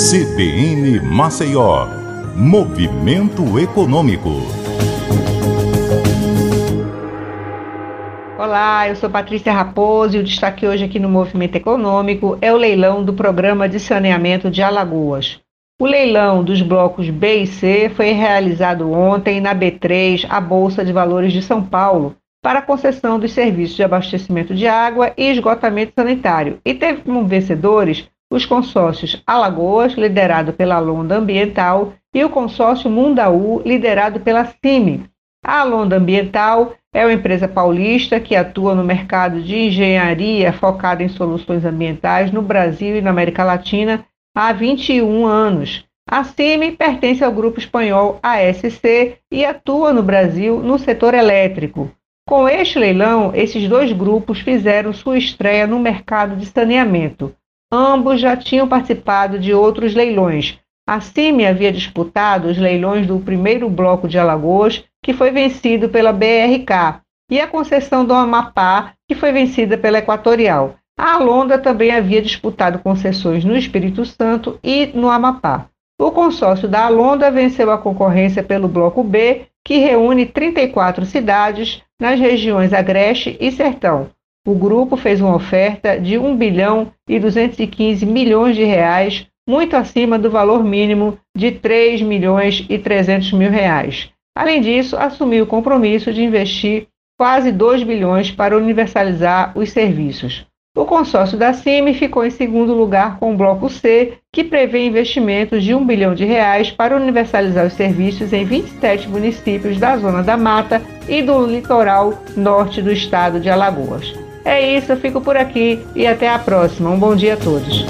CBN Maceió, Movimento Econômico. Olá, eu sou Patrícia Raposo e o destaque hoje aqui no Movimento Econômico é o leilão do Programa de Saneamento de Alagoas. O leilão dos blocos B e C foi realizado ontem na B3, a Bolsa de Valores de São Paulo, para a concessão dos serviços de abastecimento de água e esgotamento sanitário, e teve como vencedores os consórcios Alagoas, liderado pela Londa Ambiental, e o consórcio Mundaú, liderado pela CIMI. A Londa Ambiental é uma empresa paulista que atua no mercado de engenharia focada em soluções ambientais no Brasil e na América Latina há 21 anos. A CIMI pertence ao grupo espanhol ASC e atua no Brasil no setor elétrico. Com este leilão, esses dois grupos fizeram sua estreia no mercado de saneamento. Ambos já tinham participado de outros leilões. A CIMI havia disputado os leilões do primeiro bloco de Alagoas, que foi vencido pela BRK, e a concessão do Amapá, que foi vencida pela Equatorial. A Alonda também havia disputado concessões no Espírito Santo e no Amapá. O consórcio da Alonda venceu a concorrência pelo Bloco B, que reúne 34 cidades nas regiões Agreste e Sertão. O grupo fez uma oferta de 1 bilhão e 215 milhões de reais, muito acima do valor mínimo de 3 milhões e 300 mil reais. Além disso, assumiu o compromisso de investir quase 2 bilhões para universalizar os serviços. O consórcio da CIMI ficou em segundo lugar com o Bloco C, que prevê investimentos de 1 bilhão de reais para universalizar os serviços em 27 municípios da Zona da Mata e do litoral norte do estado de Alagoas. É isso, eu fico por aqui e até a próxima. Um bom dia a todos.